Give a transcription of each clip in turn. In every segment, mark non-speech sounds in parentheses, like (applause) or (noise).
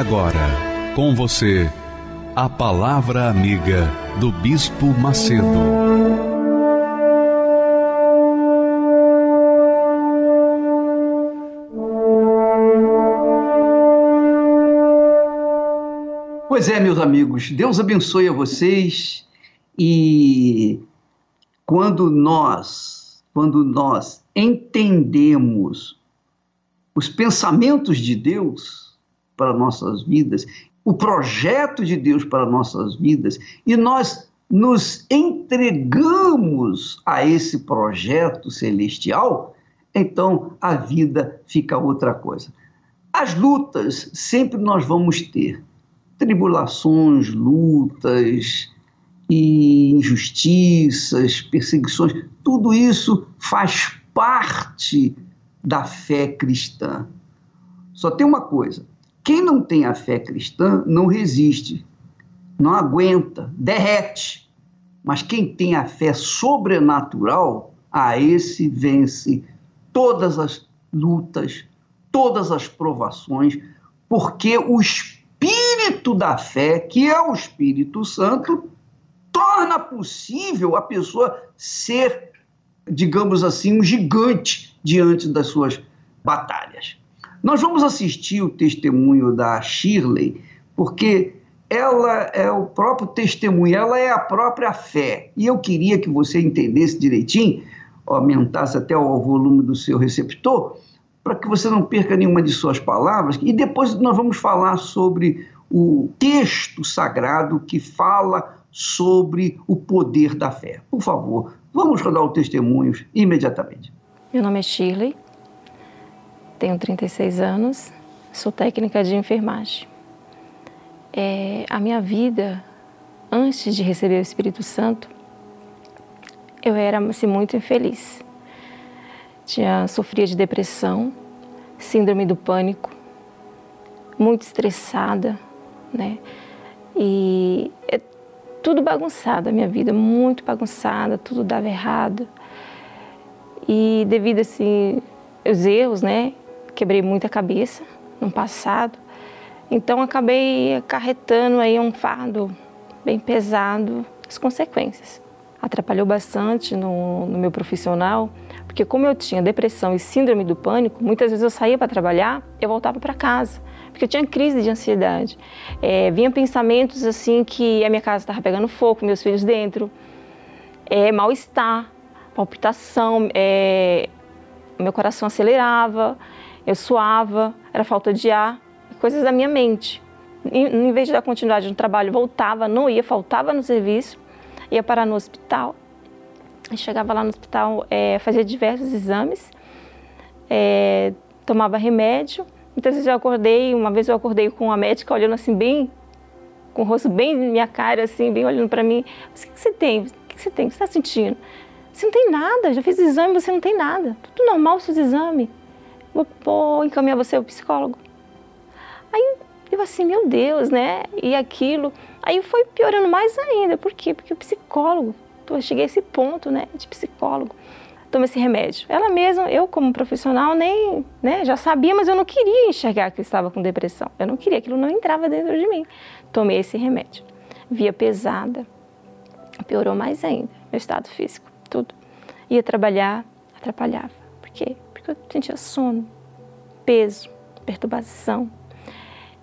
Agora, com você, a Palavra Amiga do Bispo Macedo. Pois é, meus amigos, Deus abençoe a vocês e quando nós, quando nós entendemos os pensamentos de Deus para nossas vidas o projeto de Deus para nossas vidas e nós nos entregamos a esse projeto celestial, então a vida fica outra coisa. As lutas sempre nós vamos ter tribulações, lutas e injustiças, perseguições, tudo isso faz parte da fé cristã. Só tem uma coisa: quem não tem a fé cristã não resiste, não aguenta, derrete. Mas quem tem a fé sobrenatural, a esse vence todas as lutas, todas as provações, porque o espírito da fé, que é o Espírito Santo, torna possível a pessoa ser, digamos assim, um gigante diante das suas batalhas. Nós vamos assistir o testemunho da Shirley, porque ela é o próprio testemunho, ela é a própria fé. E eu queria que você entendesse direitinho, aumentasse até o volume do seu receptor, para que você não perca nenhuma de suas palavras. E depois nós vamos falar sobre o texto sagrado que fala sobre o poder da fé. Por favor, vamos rodar o testemunho imediatamente. Meu nome é Shirley, tenho 36 anos, sou técnica de enfermagem. É, a minha vida, antes de receber o Espírito Santo, eu era assim, muito infeliz. Tinha, sofria de depressão, síndrome do pânico, muito estressada, né? E é tudo bagunçado a minha vida, muito bagunçada, tudo dava errado. E devido assim os erros, né, quebrei muita cabeça no passado. Então acabei acarretando aí um fardo bem pesado, as consequências. Atrapalhou bastante no, no meu profissional, porque como eu tinha depressão e síndrome do pânico, muitas vezes eu saía para trabalhar, eu voltava para casa, porque eu tinha crise de ansiedade. É, vinha pensamentos assim que a minha casa estava pegando fogo, meus filhos dentro, é, mal-estar, palpitação, é, meu coração acelerava, eu suava, era falta de ar, coisas da minha mente. Em, em vez de dar continuidade no trabalho, voltava, não ia, faltava no serviço, ia parar no hospital. Chegava lá no hospital, é, fazia diversos exames, é, tomava remédio. Muitas vezes eu acordei, uma vez eu acordei com a médica olhando assim bem, com o rosto bem na minha cara, assim, bem olhando para mim. O que, que você tem? O que, que você tem? O que você está sentindo? Você não tem nada, já fiz exame, você não tem nada. Tudo normal seus exames vou, vou encaminhar você ao psicólogo. Aí eu assim, meu Deus, né? E aquilo. Aí foi piorando mais ainda. Por quê? Porque o psicólogo, eu cheguei a esse ponto, né, de psicólogo. Toma esse remédio. Ela mesma, eu como profissional, nem, né, já sabia, mas eu não queria enxergar que eu estava com depressão. Eu não queria, aquilo não entrava dentro de mim. Tomei esse remédio. Via pesada. Piorou mais ainda, meu estado físico, tudo. Ia trabalhar, atrapalhava. Por quê? Eu sentia sono, peso, perturbação.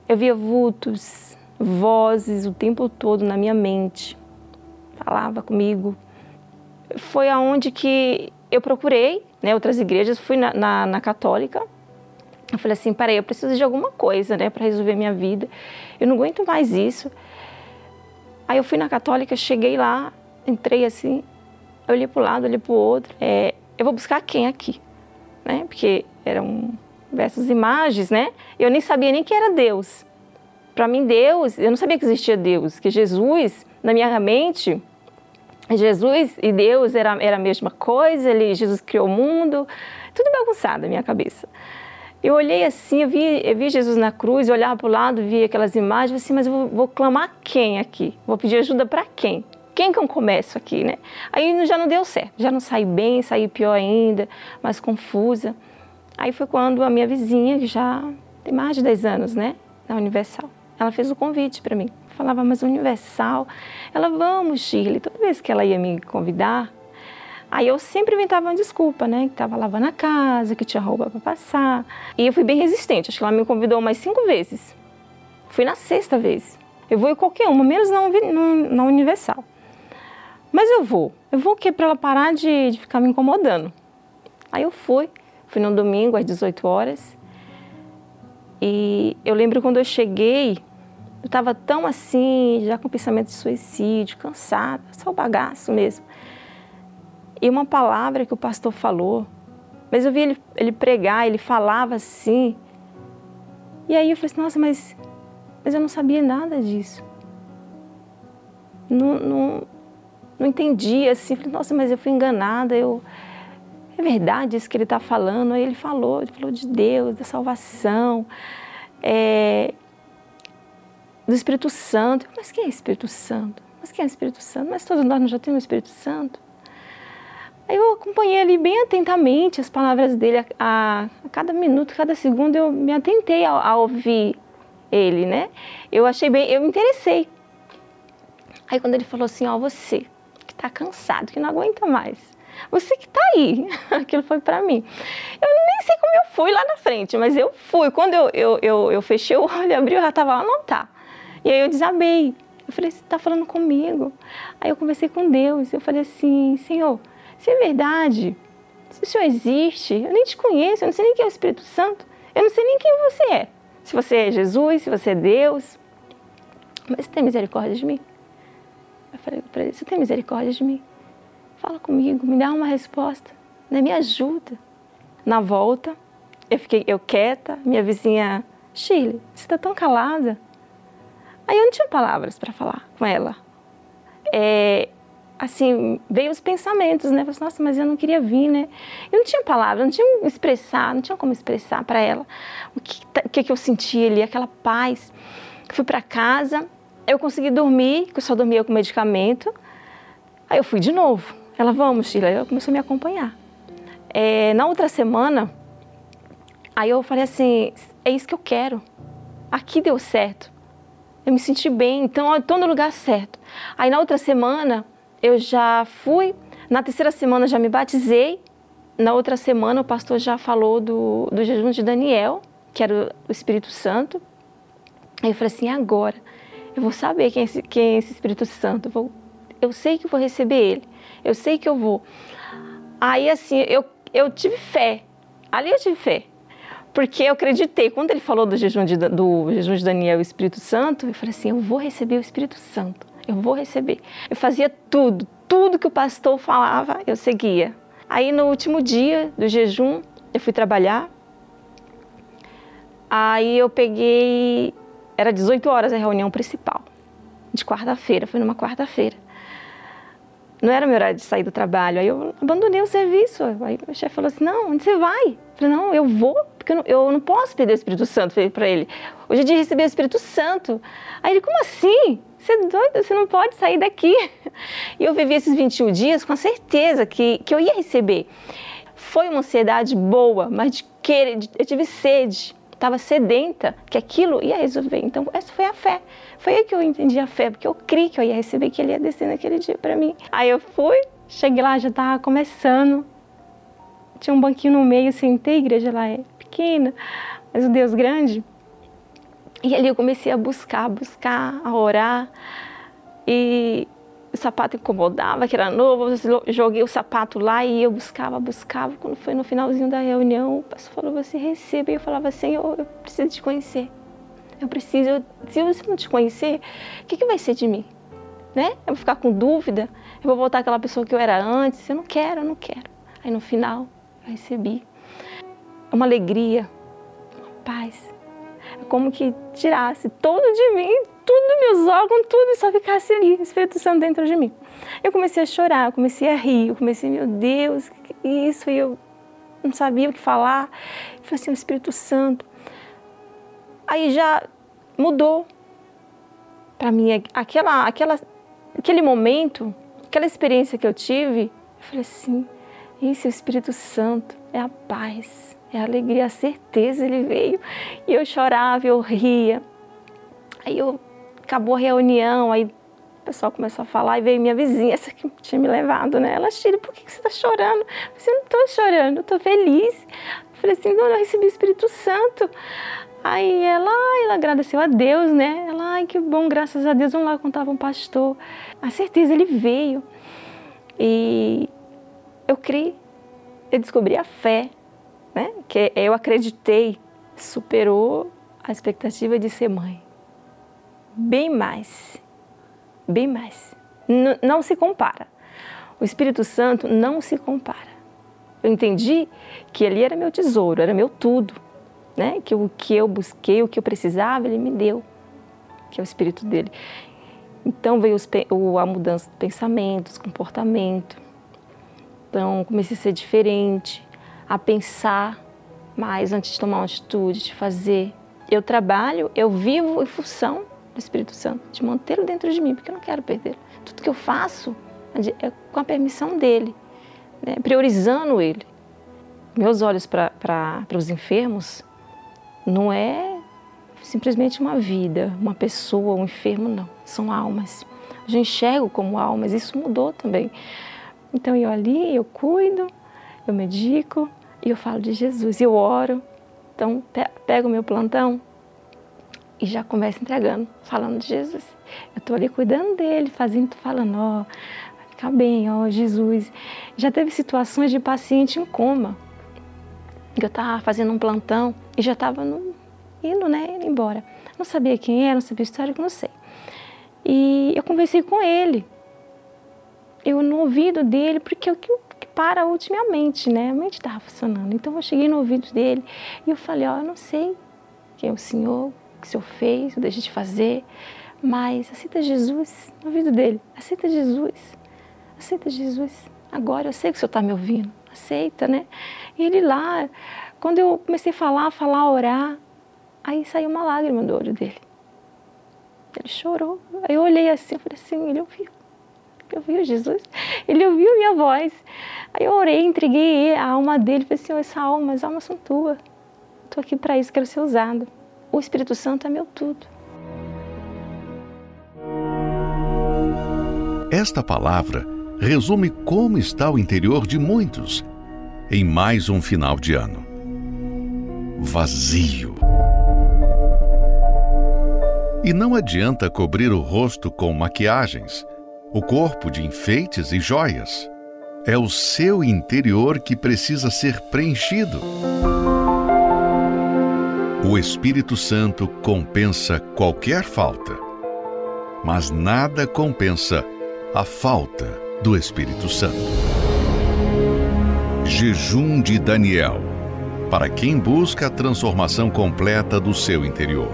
Eu via vultos, vozes o tempo todo na minha mente. Falava comigo. Foi aonde que eu procurei né, outras igrejas, fui na, na, na católica. Eu falei assim, peraí, eu preciso de alguma coisa, né, para resolver minha vida. Eu não aguento mais isso. Aí eu fui na católica, cheguei lá, entrei assim, olhei para o lado, olhei para o outro. É, eu vou buscar quem aqui? Né? Porque era um, diversas imagens, né? Eu nem sabia nem que era Deus. Para mim, Deus, eu não sabia que existia Deus, que Jesus, na minha mente, Jesus e Deus era, era a mesma coisa, ele, Jesus criou o mundo, tudo bagunçado na minha cabeça. Eu olhei assim, eu vi, eu vi Jesus na cruz, eu olhava para o lado, via aquelas imagens, assim, mas eu vou, vou clamar quem aqui? Vou pedir ajuda para quem? Quem que eu começo aqui, né? Aí já não deu certo, já não saí bem, saí pior ainda, mais confusa. Aí foi quando a minha vizinha, que já tem mais de 10 anos, né, na Universal, ela fez o convite para mim. falava, mas Universal, ela, vamos, Shirley. Toda vez que ela ia me convidar, Aí eu sempre inventava uma desculpa, né? Que estava lavando a casa, que tinha roupa para passar. E eu fui bem resistente. Acho que ela me convidou mais cinco vezes. Fui na sexta vez. Eu vou em qualquer uma, menos na, na Universal. Mas eu vou. Eu vou que para ela parar de, de ficar me incomodando. Aí eu fui. Fui no domingo às 18 horas. E eu lembro quando eu cheguei, eu estava tão assim, já com pensamento de suicídio, cansada, só o bagaço mesmo e uma palavra que o pastor falou. Mas eu vi ele, ele pregar, ele falava assim. E aí eu falei assim, nossa, mas, mas eu não sabia nada disso. Não, não, não entendia assim. Falei, nossa, mas eu fui enganada. Eu, é verdade isso que ele está falando. Aí ele falou, ele falou de Deus, da salvação, é, do Espírito Santo. Mas quem é Espírito Santo? Mas quem é Espírito Santo? Mas todos nós já temos Espírito Santo. Aí eu acompanhei ali bem atentamente as palavras dele, a, a, a cada minuto, cada segundo eu me atentei a, a, ouvir ele, né? Eu achei bem, eu me interessei. Aí quando ele falou assim, ó, você que tá cansado, que não aguenta mais, você que tá aí, (laughs) aquilo foi para mim. Eu nem sei como eu fui lá na frente, mas eu fui. Quando eu, eu, eu, eu fechei o olho, abri, eu já tava lá, não tá. E aí eu desabei. Eu falei, você tá falando comigo? Aí eu conversei com Deus, eu falei assim, Senhor, se é verdade, se o Senhor existe, eu nem te conheço, eu não sei nem quem é o Espírito Santo, eu não sei nem quem você é. Se você é Jesus, se você é Deus, mas tem misericórdia de mim? Eu falei para ele, você tem misericórdia de mim? Fala comigo, me dá uma resposta, né? me ajuda. Na volta, eu fiquei eu quieta, minha vizinha, Shirley, você está tão calada. Aí eu não tinha palavras para falar com ela. É, assim, veio os pensamentos, né? Eu falei, nossa, mas eu não queria vir, né? Eu não tinha palavra, não tinha expressar, não tinha como expressar para ela o que, o que, que eu sentia ali, aquela paz. Fui para casa, eu consegui dormir, que eu só dormia com medicamento. Aí eu fui de novo. Ela, vamos, Sheila. Ela começou a me acompanhar. É, na outra semana, aí eu falei assim, é isso que eu quero. Aqui deu certo. Eu me senti bem, então eu estou no lugar certo. Aí na outra semana, eu já fui, na terceira semana já me batizei, na outra semana o pastor já falou do, do jejum de Daniel, que era o Espírito Santo. Aí eu falei assim, agora eu vou saber quem é esse, quem é esse Espírito Santo, eu, vou, eu sei que vou receber ele, eu sei que eu vou. Aí assim, eu, eu tive fé, ali eu tive fé, porque eu acreditei. Quando ele falou do jejum de, do jejum de Daniel e o Espírito Santo, eu falei assim, eu vou receber o Espírito Santo eu vou receber. Eu fazia tudo, tudo que o pastor falava, eu seguia. Aí no último dia do jejum, eu fui trabalhar. Aí eu peguei, era 18 horas a reunião principal, de quarta-feira, foi numa quarta-feira. Não era meu horário de sair do trabalho, aí eu abandonei o serviço. Aí o chefe falou assim: Não, onde você vai? Eu falei: Não, eu vou, porque eu não, eu não posso perder o Espírito Santo para ele. Hoje é dia de receber o Espírito Santo. Aí ele: Como assim? Você é doido, você não pode sair daqui. E eu vivi esses 21 dias com a certeza que, que eu ia receber. Foi uma ansiedade boa, mas de querer, eu tive sede, estava sedenta, que aquilo ia resolver. Então, essa foi a fé. Foi aí que eu entendi a fé, porque eu criei que eu ia receber, que ele ia descer naquele dia para mim. Aí eu fui, cheguei lá, já estava começando. Tinha um banquinho no meio, sentei, a igreja lá é pequena, mas o Deus grande. E ali eu comecei a buscar, buscar, a orar. E o sapato incomodava, que era novo, joguei o sapato lá e eu buscava, buscava. Quando foi no finalzinho da reunião, o pastor falou, você recebe. E eu falava, Senhor, eu preciso te conhecer. Eu preciso, se eu não te conhecer, o que, que vai ser de mim? Né? Eu vou ficar com dúvida, eu vou voltar aquela pessoa que eu era antes. Eu não quero, eu não quero. Aí no final, eu recebi. É uma alegria, paz. É como que tirasse tudo de mim, tudo meus órgãos, tudo, só ficasse ali, Espírito Santo dentro de mim. Eu comecei a chorar, comecei a rir, eu comecei, meu Deus, que isso? E eu não sabia o que falar. Eu falei assim, o Espírito Santo. Aí já mudou para mim aquela, aquela, aquele momento, aquela experiência que eu tive. Eu falei assim, isso é o Espírito Santo, é a paz, é a alegria, a certeza. Ele veio e eu chorava, eu ria. Aí eu acabou a reunião, aí o pessoal começou a falar e veio minha vizinha, essa que tinha me levado, né? Ela, Chile, por que você está chorando? Eu falei, não estou chorando, estou feliz. Eu falei assim, não, eu recebi o Espírito Santo. Aí ela, ela agradeceu a Deus, né? Ela, ai, que bom, graças a Deus, vamos lá contar para um pastor. A certeza, ele veio. E eu criei, eu descobri a fé, né? Que eu acreditei, superou a expectativa de ser mãe. Bem mais, bem mais. N não se compara. O Espírito Santo não se compara. Eu entendi que ele era meu tesouro, era meu tudo né? Que o que eu busquei, o que eu precisava, ele me deu, que é o espírito dele. Então veio os, a mudança de pensamentos, comportamento. Então comecei a ser diferente, a pensar mais antes de tomar uma atitude, de fazer. Eu trabalho, eu vivo em função do Espírito Santo, de mantê-lo dentro de mim, porque eu não quero perder. Tudo que eu faço é com a permissão dele, né? priorizando ele. Meus olhos para os enfermos não é simplesmente uma vida, uma pessoa, um enfermo, não. São almas. Eu enxergo como almas, isso mudou também. Então eu ali, eu cuido, eu medico e eu falo de Jesus, eu oro. Então pego o meu plantão e já começo entregando, falando de Jesus. Eu estou ali cuidando dele, fazendo, falando, ó, vai ficar bem, ó, Jesus. Já teve situações de paciente em coma que eu estava fazendo um plantão e já estava indo, né, indo embora. Não sabia quem era, não sabia a história, não sei. E eu conversei com ele. Eu no ouvido dele, porque o que, para ultimamente, né? A mente estava funcionando. Então eu cheguei no ouvido dele e eu falei, ó, eu não sei quem é o Senhor, que o Senhor fez, eu deixei de fazer, mas aceita Jesus no ouvido dele. Aceita Jesus. Aceita Jesus. Agora eu sei que o Senhor está me ouvindo aceita, né? E ele lá, quando eu comecei a falar, falar, orar, aí saiu uma lágrima do olho dele. Ele chorou. Aí eu olhei assim, eu falei assim, ele ouviu. Ele ouviu Jesus. Ele ouviu minha voz. Aí eu orei, entreguei a alma dele. Falei assim, essa alma, as almas são tuas. Estou aqui para isso, quero ser usado. O Espírito Santo é meu tudo. Esta palavra resume como está o interior de muitos em mais um final de ano. Vazio. E não adianta cobrir o rosto com maquiagens, o corpo de enfeites e joias. É o seu interior que precisa ser preenchido. O Espírito Santo compensa qualquer falta, mas nada compensa a falta do Espírito Santo. Jejum de Daniel para quem busca a transformação completa do seu interior.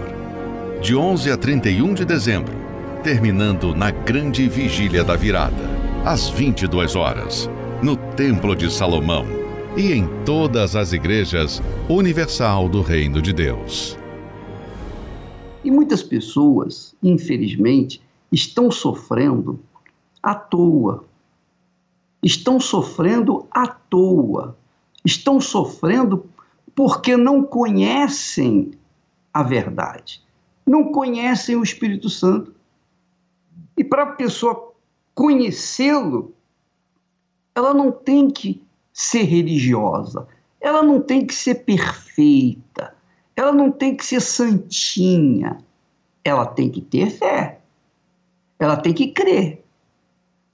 De 11 a 31 de dezembro, terminando na grande vigília da virada, às 22 horas, no Templo de Salomão e em todas as igrejas universal do Reino de Deus. E muitas pessoas, infelizmente, estão sofrendo à toa estão sofrendo à toa, estão sofrendo porque não conhecem a verdade, não conhecem o Espírito Santo. E para a pessoa conhecê-lo, ela não tem que ser religiosa, ela não tem que ser perfeita, ela não tem que ser santinha, ela tem que ter fé, ela tem que crer.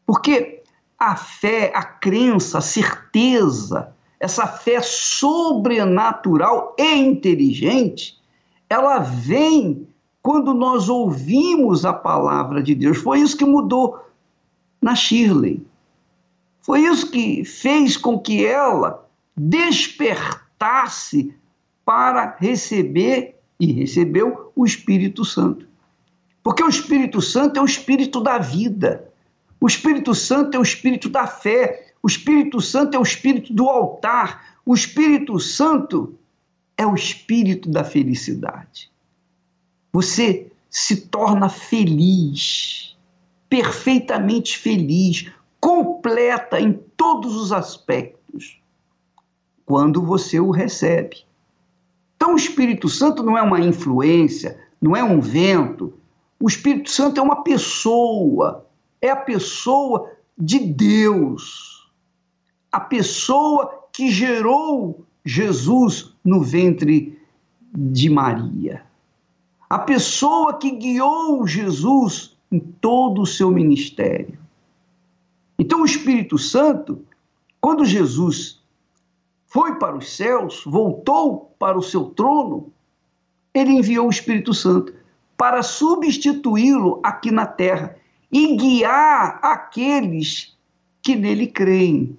Porque a fé, a crença, a certeza, essa fé sobrenatural e inteligente, ela vem quando nós ouvimos a palavra de Deus. Foi isso que mudou na Shirley. Foi isso que fez com que ela despertasse para receber e recebeu o Espírito Santo. Porque o Espírito Santo é o espírito da vida. O Espírito Santo é o espírito da fé. O Espírito Santo é o espírito do altar. O Espírito Santo é o espírito da felicidade. Você se torna feliz, perfeitamente feliz, completa em todos os aspectos, quando você o recebe. Então, o Espírito Santo não é uma influência, não é um vento. O Espírito Santo é uma pessoa, é a pessoa de Deus, a pessoa que gerou Jesus no ventre de Maria, a pessoa que guiou Jesus em todo o seu ministério. Então, o Espírito Santo, quando Jesus foi para os céus, voltou para o seu trono, ele enviou o Espírito Santo para substituí-lo aqui na terra e guiar aqueles que nele creem.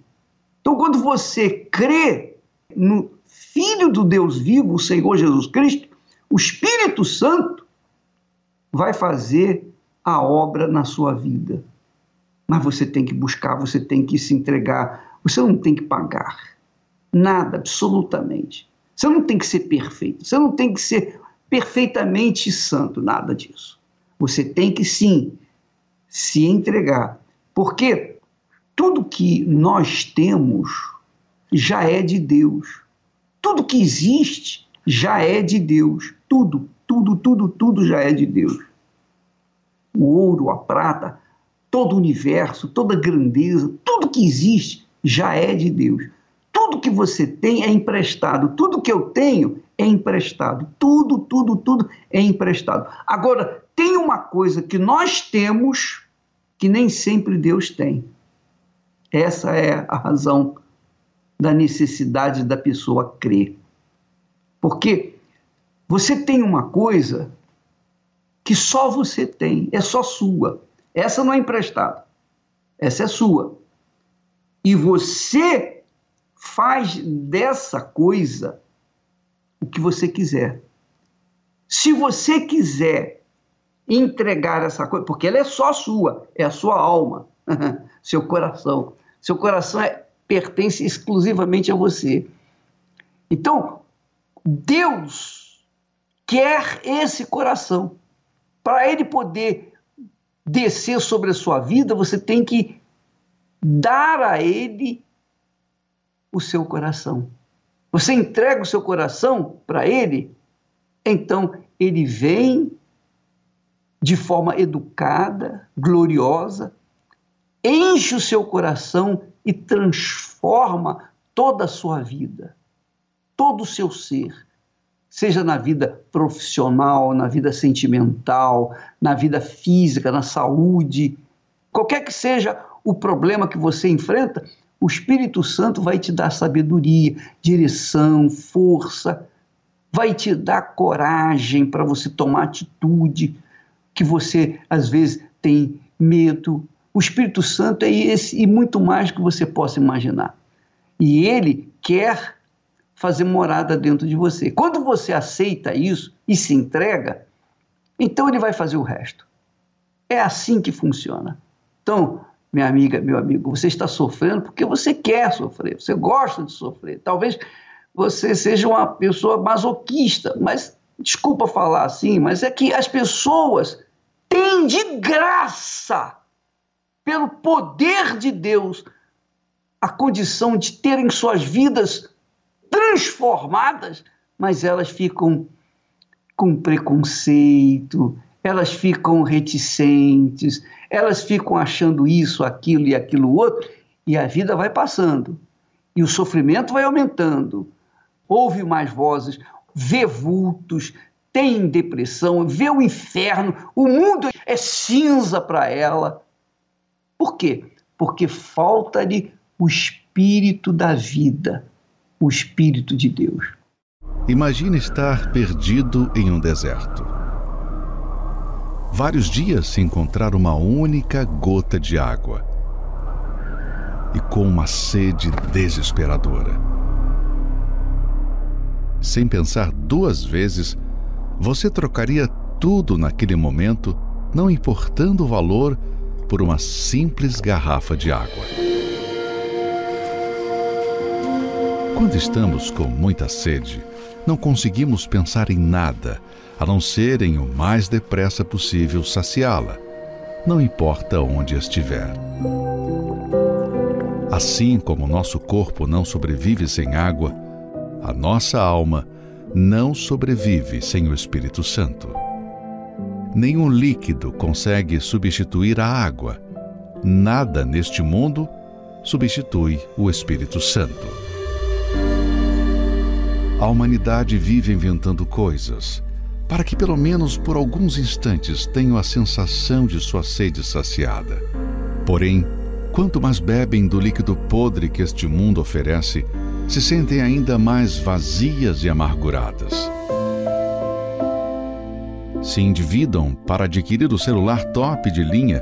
Então, quando você crê no Filho do Deus vivo, o Senhor Jesus Cristo, o Espírito Santo vai fazer a obra na sua vida. Mas você tem que buscar, você tem que se entregar, você não tem que pagar. Nada, absolutamente. Você não tem que ser perfeito, você não tem que ser perfeitamente santo, nada disso. Você tem que sim se entregar, porque tudo que nós temos já é de Deus. Tudo que existe já é de Deus. Tudo, tudo, tudo, tudo já é de Deus. O ouro, a prata, todo o universo, toda a grandeza, tudo que existe já é de Deus. Tudo que você tem é emprestado, tudo que eu tenho é emprestado, tudo, tudo, tudo é emprestado. Agora, tem uma coisa que nós temos que nem sempre Deus tem. Essa é a razão da necessidade da pessoa crer. Porque você tem uma coisa que só você tem, é só sua. Essa não é emprestada. Essa é sua. E você faz dessa coisa o que você quiser. Se você quiser entregar essa coisa, porque ela é só sua, é a sua alma, (laughs) seu coração. Seu coração é, pertence exclusivamente a você. Então, Deus quer esse coração. Para ele poder descer sobre a sua vida, você tem que dar a ele o seu coração. Você entrega o seu coração para ele, então ele vem de forma educada, gloriosa, enche o seu coração e transforma toda a sua vida, todo o seu ser seja na vida profissional, na vida sentimental, na vida física, na saúde, qualquer que seja o problema que você enfrenta, o Espírito Santo vai te dar sabedoria, direção, força, vai te dar coragem para você tomar atitude que você às vezes tem medo. O Espírito Santo é esse e muito mais que você possa imaginar. E ele quer fazer morada dentro de você. Quando você aceita isso e se entrega, então ele vai fazer o resto. É assim que funciona. Então, minha amiga, meu amigo, você está sofrendo porque você quer sofrer, você gosta de sofrer. Talvez você seja uma pessoa masoquista, mas desculpa falar assim, mas é que as pessoas têm de graça, pelo poder de Deus, a condição de terem suas vidas transformadas, mas elas ficam com preconceito, elas ficam reticentes, elas ficam achando isso, aquilo e aquilo outro, e a vida vai passando. E o sofrimento vai aumentando. Ouve mais vozes, vê vultos, tem depressão, vê o inferno, o mundo é cinza para ela. Por quê? Porque falta-lhe o espírito da vida o Espírito de Deus. Imagine estar perdido em um deserto. Vários dias sem encontrar uma única gota de água. E com uma sede desesperadora. sem pensar duas vezes, você trocaria tudo naquele momento, não importando o valor, por uma simples garrafa de água. Quando estamos com muita sede, não conseguimos pensar em nada a não ser em o mais depressa possível saciá-la, não importa onde estiver. Assim como nosso corpo não sobrevive sem água, a nossa alma não sobrevive sem o Espírito Santo. Nenhum líquido consegue substituir a água. Nada neste mundo substitui o Espírito Santo. A humanidade vive inventando coisas para que, pelo menos por alguns instantes, tenham a sensação de sua sede saciada. Porém, quanto mais bebem do líquido podre que este mundo oferece, se sentem ainda mais vazias e amarguradas. Se endividam para adquirir o celular top de linha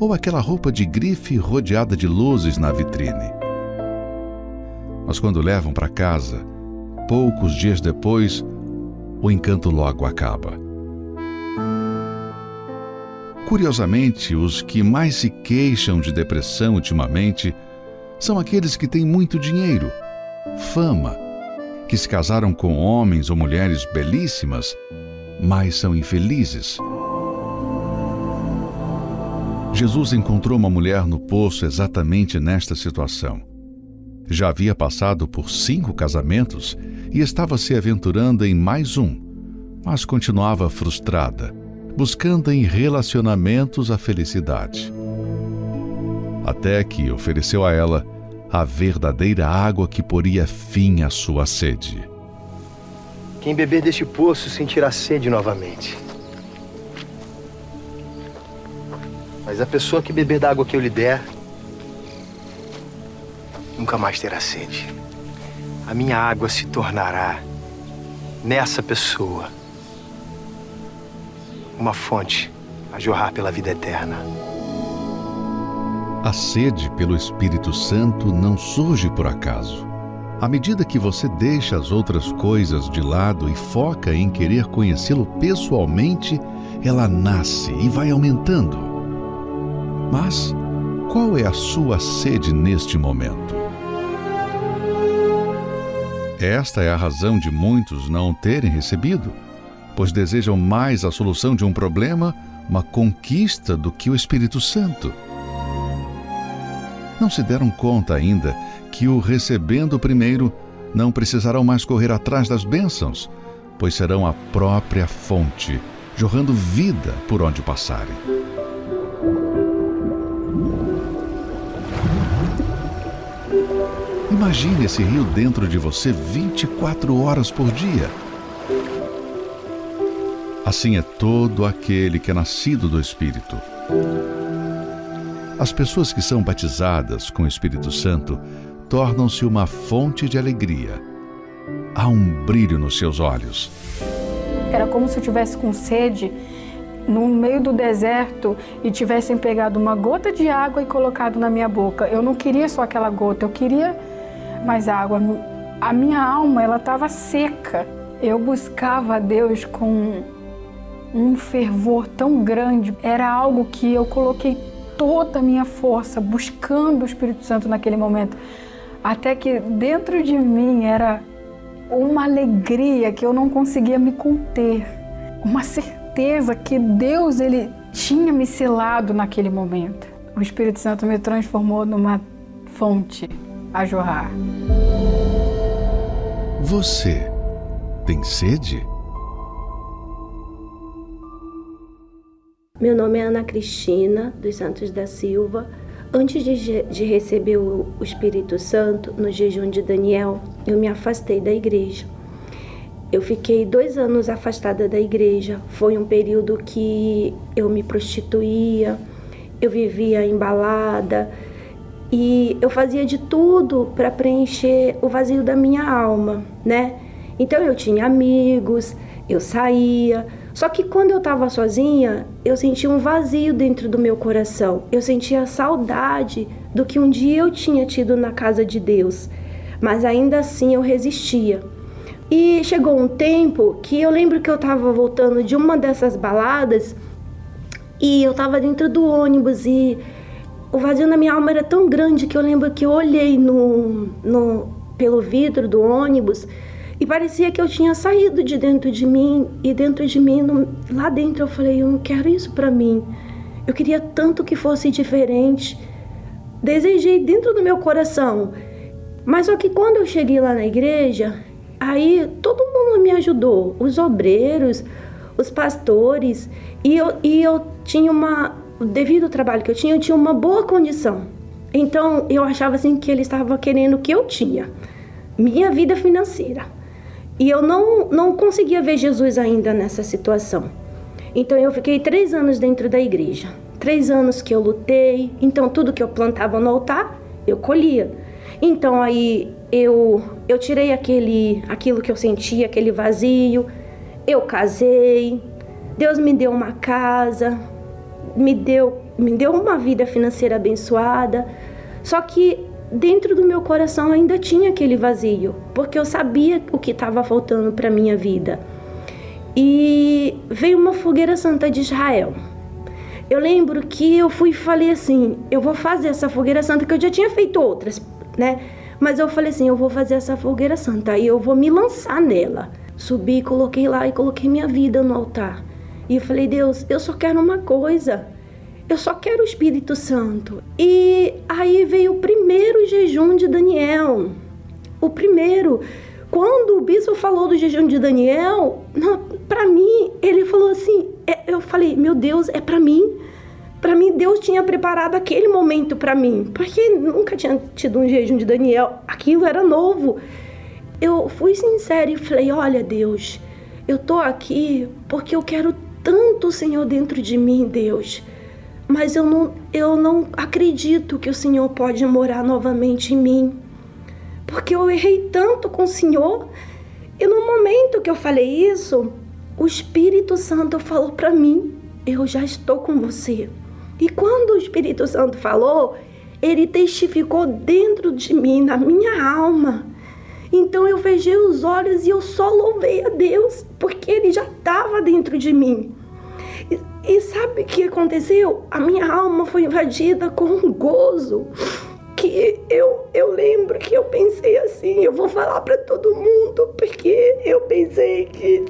ou aquela roupa de grife rodeada de luzes na vitrine. Mas quando levam para casa, poucos dias depois, o encanto logo acaba. Curiosamente, os que mais se queixam de depressão ultimamente são aqueles que têm muito dinheiro, fama, que se casaram com homens ou mulheres belíssimas, mas são infelizes. Jesus encontrou uma mulher no poço exatamente nesta situação. Já havia passado por cinco casamentos e estava se aventurando em mais um, mas continuava frustrada, buscando em relacionamentos a felicidade. Até que ofereceu a ela a verdadeira água que poria fim à sua sede. Quem beber deste poço sentirá sede novamente. Mas a pessoa que beber da água que eu lhe der nunca mais terá sede. A minha água se tornará, nessa pessoa, uma fonte a jorrar pela vida eterna. A sede pelo Espírito Santo não surge por acaso. À medida que você deixa as outras coisas de lado e foca em querer conhecê-lo pessoalmente, ela nasce e vai aumentando. Mas qual é a sua sede neste momento? Esta é a razão de muitos não terem recebido, pois desejam mais a solução de um problema, uma conquista, do que o Espírito Santo. Não se deram conta ainda que, o recebendo primeiro, não precisarão mais correr atrás das bênçãos, pois serão a própria fonte, jorrando vida por onde passarem. Imagine esse rio dentro de você 24 horas por dia. Assim é todo aquele que é nascido do Espírito. As pessoas que são batizadas com o Espírito Santo tornam-se uma fonte de alegria. Há um brilho nos seus olhos. Era como se eu tivesse com sede no meio do deserto e tivessem pegado uma gota de água e colocado na minha boca. Eu não queria só aquela gota, eu queria mais água. A minha alma, ela estava seca. Eu buscava a Deus com um fervor tão grande. Era algo que eu coloquei toda a minha força buscando o Espírito Santo naquele momento. Até que dentro de mim era uma alegria que eu não conseguia me conter. Uma certeza que Deus ele tinha me selado naquele momento. O Espírito Santo me transformou numa fonte a jorrar. Você tem sede? Meu nome é Ana Cristina dos Santos da Silva. Antes de, de receber o, o Espírito Santo, no jejum de Daniel, eu me afastei da igreja. Eu fiquei dois anos afastada da igreja. Foi um período que eu me prostituía, eu vivia embalada, e eu fazia de tudo para preencher o vazio da minha alma, né? Então eu tinha amigos, eu saía, só que quando eu estava sozinha, eu sentia um vazio dentro do meu coração. Eu sentia saudade do que um dia eu tinha tido na casa de Deus, mas ainda assim eu resistia. E chegou um tempo que eu lembro que eu estava voltando de uma dessas baladas e eu estava dentro do ônibus e o vazio na minha alma era tão grande que eu lembro que eu olhei no, no, pelo vidro do ônibus e parecia que eu tinha saído de dentro de mim e dentro de mim, no, lá dentro eu falei, eu não quero isso para mim. Eu queria tanto que fosse diferente. Desejei dentro do meu coração. Mas só que quando eu cheguei lá na igreja, aí todo mundo me ajudou, os obreiros, os pastores, e eu, e eu tinha uma devido ao trabalho que eu tinha, eu tinha uma boa condição. Então eu achava assim que ele estava querendo o que eu tinha, minha vida financeira. E eu não, não conseguia ver Jesus ainda nessa situação. Então eu fiquei três anos dentro da igreja. Três anos que eu lutei. Então tudo que eu plantava no altar, eu colhia. Então aí eu, eu tirei aquele, aquilo que eu sentia, aquele vazio. Eu casei. Deus me deu uma casa, me deu, me deu uma vida financeira abençoada. Só que dentro do meu coração ainda tinha aquele vazio, porque eu sabia o que estava faltando para minha vida. E veio uma fogueira santa de Israel. Eu lembro que eu fui e falei assim: eu vou fazer essa fogueira santa, que eu já tinha feito outras, né? Mas eu falei assim: eu vou fazer essa fogueira santa e eu vou me lançar nela. Subi, coloquei lá e coloquei minha vida no altar. E eu falei, Deus, eu só quero uma coisa. Eu só quero o Espírito Santo. E aí veio o primeiro jejum de Daniel. O primeiro. Quando o bispo falou do jejum de Daniel, para mim, ele falou assim: é, eu falei, meu Deus, é para mim. Para mim, Deus tinha preparado aquele momento para mim, porque nunca tinha tido um jejum de Daniel, aquilo era novo. Eu fui sincera e falei: Olha, Deus, eu tô aqui porque eu quero tanto o Senhor dentro de mim, Deus. Mas eu não, eu não acredito que o Senhor pode morar novamente em mim. Porque eu errei tanto com o Senhor. E no momento que eu falei isso, o Espírito Santo falou para mim: Eu já estou com você. E quando o Espírito Santo falou, ele testificou dentro de mim, na minha alma. Então eu fechei os olhos e eu só louvei a Deus, porque ele já estava dentro de mim. E sabe o que aconteceu? A minha alma foi invadida com um gozo que eu, eu lembro que eu pensei assim, eu vou falar para todo mundo, porque eu pensei que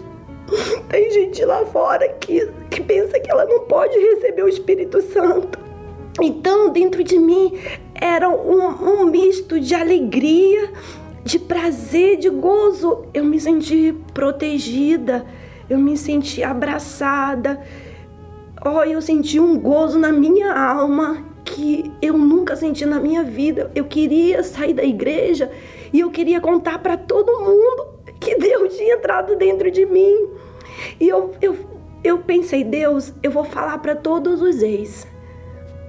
(laughs) tem gente lá fora que, que pensa que ela não pode receber o Espírito Santo. Então, dentro de mim era um, um misto de alegria, de prazer, de gozo. Eu me senti protegida, eu me senti abraçada oh, eu senti um gozo na minha alma que eu nunca senti na minha vida. Eu queria sair da igreja e eu queria contar para todo mundo que Deus tinha entrado dentro de mim. E eu, eu, eu pensei, Deus, eu vou falar para todos os ex,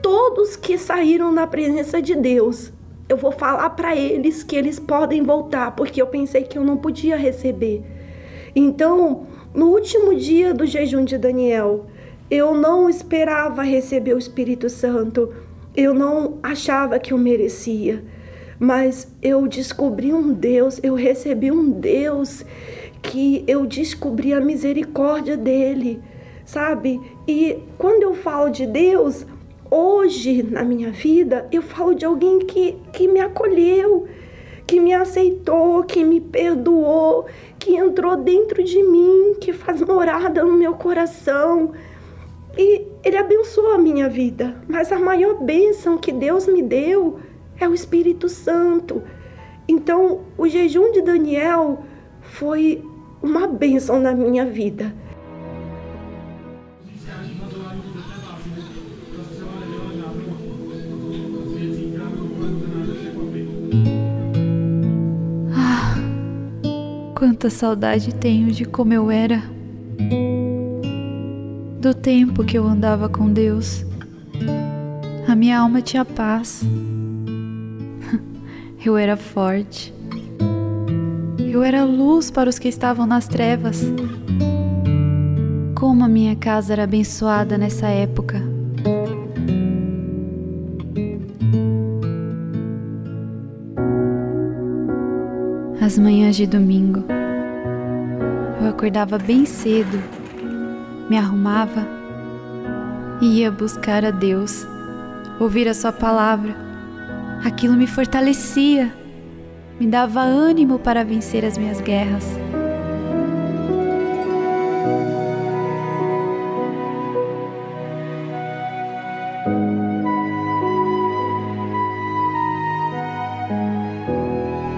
todos que saíram na presença de Deus. Eu vou falar para eles que eles podem voltar, porque eu pensei que eu não podia receber. Então, no último dia do jejum de Daniel, eu não esperava receber o Espírito Santo. Eu não achava que eu merecia. Mas eu descobri um Deus, eu recebi um Deus que eu descobri a misericórdia dele, sabe? E quando eu falo de Deus, hoje na minha vida, eu falo de alguém que, que me acolheu, que me aceitou, que me perdoou, que entrou dentro de mim, que faz morada no meu coração e ele abençoou a minha vida, mas a maior bênção que Deus me deu é o Espírito Santo. Então, o jejum de Daniel foi uma bênção na minha vida. Ah, quanta saudade tenho de como eu era do tempo que eu andava com Deus. A minha alma tinha paz. (laughs) Eu era forte. Eu era luz para os que estavam nas trevas. Como a minha casa era abençoada nessa época. As manhãs de domingo, Eu acordava bem cedo, me arrumava e ia buscar a Deus, ouvir a Sua palavra. Aquilo me fortalecia, me dava ânimo para vencer as minhas guerras.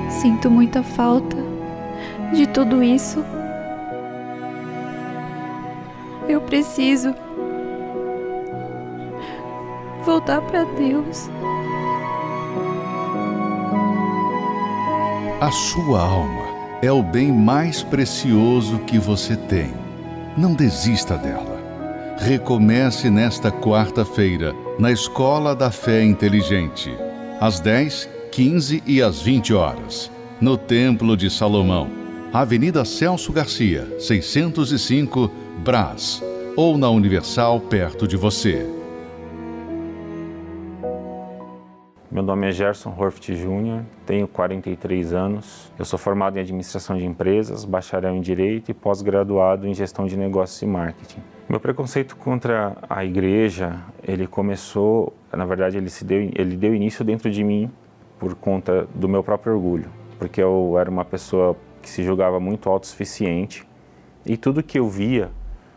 Sinto muita falta de tudo isso. Preciso voltar para Deus. A sua alma é o bem mais precioso que você tem. Não desista dela. Recomece nesta quarta-feira, na Escola da Fé Inteligente, às 10, 15 e às 20 horas, no Templo de Salomão, Avenida Celso Garcia, 605, Brás, ou na Universal perto de você. Meu nome é Gerson Horft Júnior, tenho 43 anos. Eu sou formado em administração de empresas, bacharel em direito e pós-graduado em gestão de negócios e marketing. Meu preconceito contra a igreja, ele começou, na verdade, ele se deu, ele deu início dentro de mim por conta do meu próprio orgulho, porque eu era uma pessoa que se julgava muito autossuficiente e tudo que eu via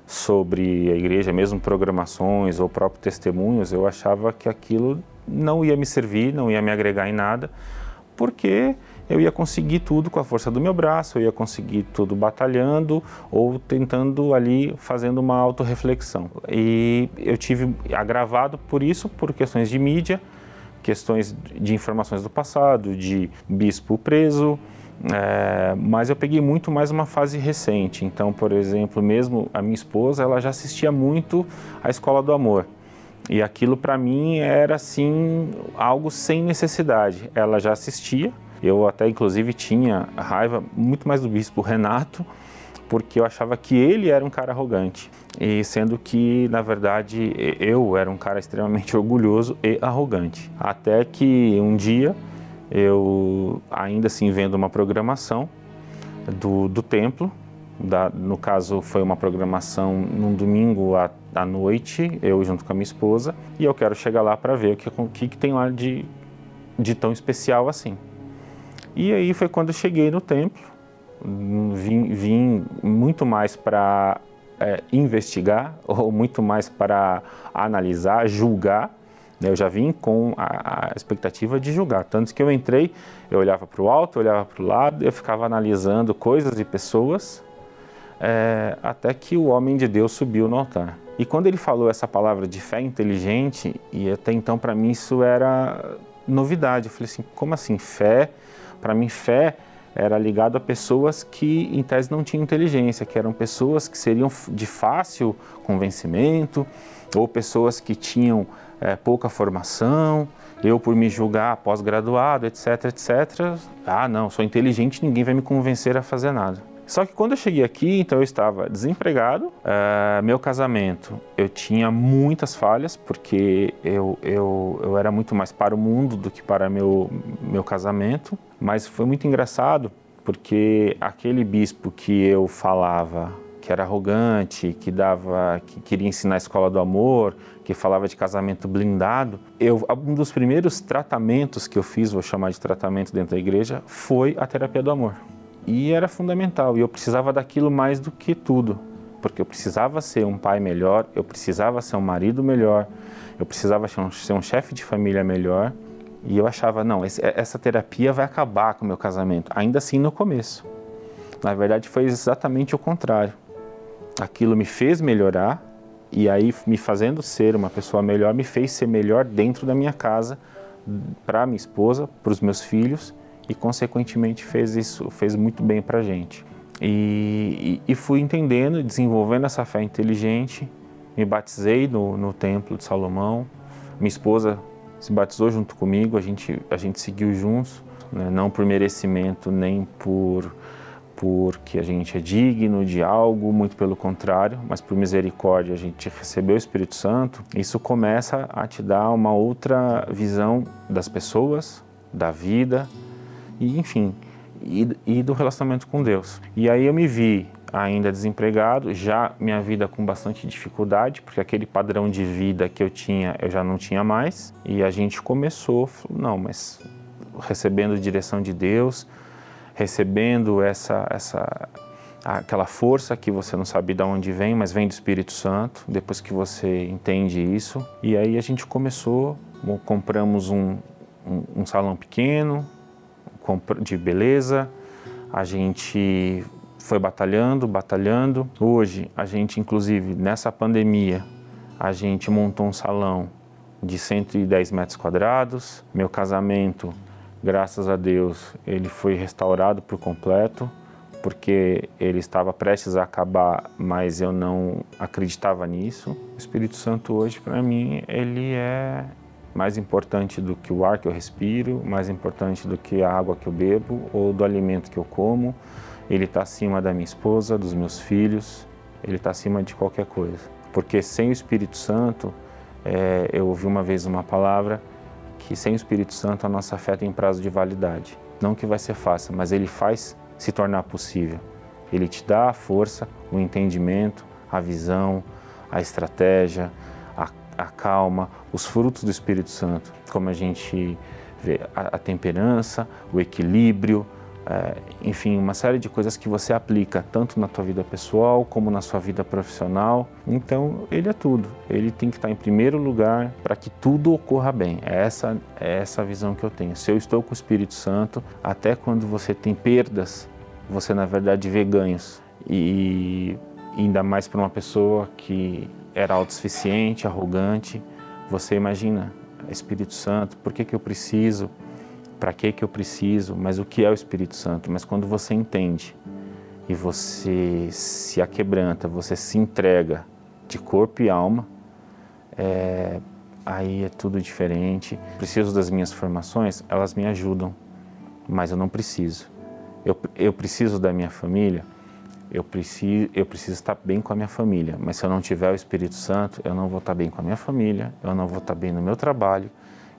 sobre a igreja, mesmo programações ou próprios testemunhos, eu achava que aquilo não ia me servir, não ia me agregar em nada, porque eu ia conseguir tudo com a força do meu braço, eu ia conseguir tudo batalhando ou tentando ali fazendo uma autorreflexão. E eu tive agravado por isso, por questões de mídia, questões de informações do passado, de bispo preso, é, mas eu peguei muito mais uma fase recente. Então, por exemplo, mesmo a minha esposa, ela já assistia muito à Escola do Amor. E aquilo para mim era assim algo sem necessidade. Ela já assistia. Eu até inclusive tinha raiva muito mais do bispo Renato, porque eu achava que ele era um cara arrogante. E sendo que, na verdade, eu era um cara extremamente (laughs) orgulhoso e arrogante. Até que um dia eu ainda assim vendo uma programação do, do templo, da, no caso foi uma programação num domingo à, à noite, eu junto com a minha esposa, e eu quero chegar lá para ver o que, que, que tem lá de, de tão especial assim. E aí foi quando eu cheguei no templo, vim, vim muito mais para é, investigar, (laughs) ou muito mais para analisar, julgar, eu já vim com a, a, expectativa de julgar. Tanto que eu entrei, eu olhava para o alto, eu olhava para o lado, eu ficava analisando coisas e pessoas, é, até que o homem de Deus subiu no altar. E quando ele falou essa palavra de fé inteligente, e até então para mim isso era novidade. Eu falei assim: como assim? Fé? Para mim, fé era ligado a pessoas que em tese não tinham inteligência, que eram pessoas que seriam de fácil convencimento, ou pessoas que tinham é, pouca formação, eu por me julgar pós-graduado, etc, etc. Ah, não, sou inteligente, ninguém vai me convencer a fazer nada. Só que quando eu cheguei aqui, então eu estava desempregado, uh, meu casamento, eu tinha muitas falhas, porque eu, eu, eu era muito mais para o mundo do que para meu, meu casamento, mas foi muito engraçado, porque aquele bispo que eu falava que era arrogante, que dava, que queria ensinar a escola do amor, que falava de casamento blindado. Eu, um dos primeiros tratamentos que eu fiz, vou chamar de tratamento dentro da igreja, foi a terapia do amor. E era fundamental, e eu precisava daquilo mais do que tudo, porque eu precisava ser um pai melhor, eu precisava ser um marido melhor, eu precisava ser um, chefe de família melhor, e eu achava, não, esse, essa terapia vai acabar com o meu casamento, ainda assim no começo. Na verdade, foi exatamente o contrário aquilo me fez melhorar e aí me fazendo ser uma pessoa melhor me fez ser melhor dentro da minha casa para minha esposa, para os meus filhos e consequentemente fez isso fez muito bem para gente e, e, e, fui entendendo desenvolvendo essa fé inteligente me batizei no, no templo de Salomão minha esposa se batizou junto comigo a gente a gente seguiu juntos né? não por merecimento nem por porque a gente é digno de algo, muito pelo contrário, mas por misericórdia a gente recebeu o Espírito Santo, isso começa a te dar uma outra visão das pessoas, da vida e, enfim, e, e do relacionamento com Deus. E aí eu me vi ainda desempregado, já minha vida com bastante dificuldade, porque aquele padrão de vida que eu tinha, eu já não tinha mais. E a gente começou, não, mas recebendo direção de Deus, recebendo essa essa aquela força que você não sabe de onde vem, mas vem do Espírito Santo, depois que você entende isso. E aí a gente começou, compramos um, um, um salão pequeno de beleza, a gente foi batalhando, batalhando. Hoje, a gente, inclusive, nessa pandemia, a gente montou um salão de 110 metros quadrados. Meu casamento, graças a Deus, ele foi restaurado por completo porque ele estava prestes a acabar, mas eu não acreditava nisso. O Espírito Santo hoje, para mim, ele é mais importante do que o ar que eu respiro, mais importante do que a água que eu bebo ou do alimento que eu como. Ele está acima da minha esposa, dos meus filhos, ele está acima de qualquer coisa. Porque sem o Espírito Santo, é, eu ouvi uma vez uma palavra que sem o Espírito Santo a nossa fé tem prazo de validade. Não que vai ser fácil, mas ele faz se tornar possível. Ele te dá a força, o entendimento, a visão, a estratégia, a, a calma, os frutos do Espírito Santo, como a gente vê a, a temperança, o equilíbrio, é, enfim, uma série de coisas que você aplica tanto na tua vida pessoal como na sua vida profissional. Então, ele é tudo. Ele tem que estar em primeiro lugar para que tudo ocorra bem. É essa, é essa visão que eu tenho. Se eu estou com o Espírito Santo, até quando você tem perdas, você na verdade vê ganhos. E ainda mais para uma pessoa que era autossuficiente, arrogante, você imagina, Espírito Santo, por que, que eu preciso? Para que que eu preciso, mas o que é o Espírito Santo. Mas quando você entende e você se aquebranta, você se entrega de corpo e alma, é, aí é tudo diferente. Preciso das minhas formações, elas me ajudam, mas eu não preciso. Eu, eu preciso da minha família, eu preciso, eu preciso estar bem com a minha família, mas se eu não tiver o Espírito Santo, eu não vou estar bem com a minha família, eu não vou estar bem no meu trabalho,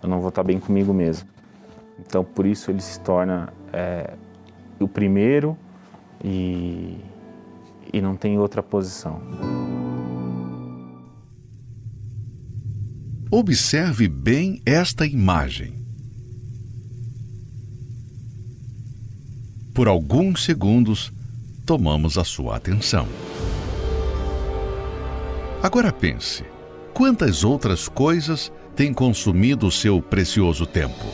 eu não vou estar bem comigo mesmo. Então, por isso ele se torna é, o primeiro e, e não tem outra posição. Observe bem esta imagem. Por alguns segundos, tomamos a sua atenção. Agora pense: quantas outras coisas têm consumido o seu precioso tempo?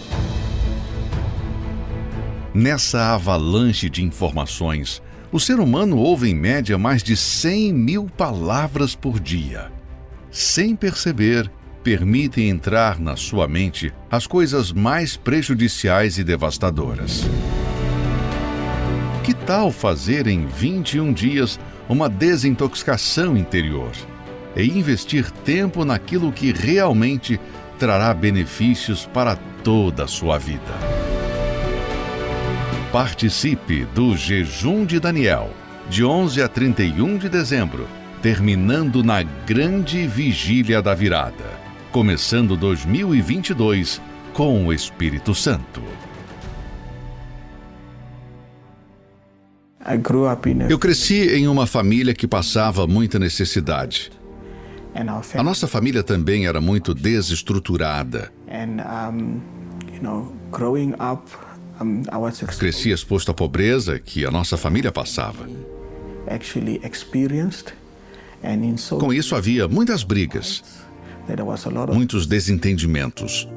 Nessa avalanche de informações, o ser humano ouve em média mais de 100 mil palavras por dia. Sem perceber, permitem entrar na sua mente as coisas mais prejudiciais e devastadoras. Que tal fazer em 21 dias uma desintoxicação interior e investir tempo naquilo que realmente trará benefícios para toda a sua vida? Participe do Jejum de Daniel, de 11 a 31 de dezembro, terminando na Grande Vigília da Virada, começando 2022 com o Espírito Santo. Eu cresci em uma família que passava muita necessidade. A nossa família também era muito desestruturada. Cresci exposto à pobreza que a nossa família passava. Com isso havia muitas brigas, muitos desentendimentos.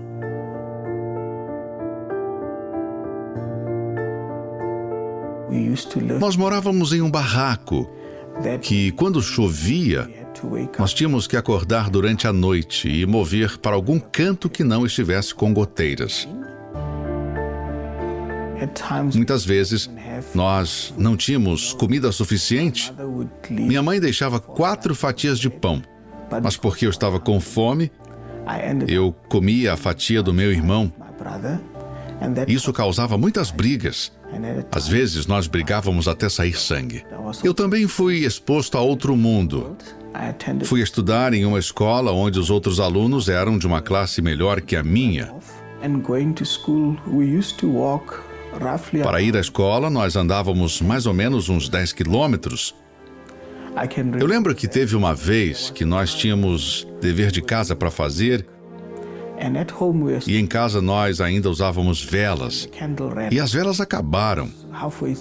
Nós morávamos em um barraco que, quando chovia, nós tínhamos que acordar durante a noite e mover para algum canto que não estivesse com goteiras. Muitas vezes nós não tínhamos comida suficiente. Minha mãe deixava quatro fatias de pão, mas porque eu estava com fome, eu comia a fatia do meu irmão. Isso causava muitas brigas. Às vezes nós brigávamos até sair sangue. Eu também fui exposto a outro mundo. Fui estudar em uma escola onde os outros alunos eram de uma classe melhor que a minha. Para ir à escola, nós andávamos mais ou menos uns 10 quilômetros Eu lembro que teve uma vez que nós tínhamos dever de casa para fazer e em casa nós ainda usávamos velas. E as velas acabaram.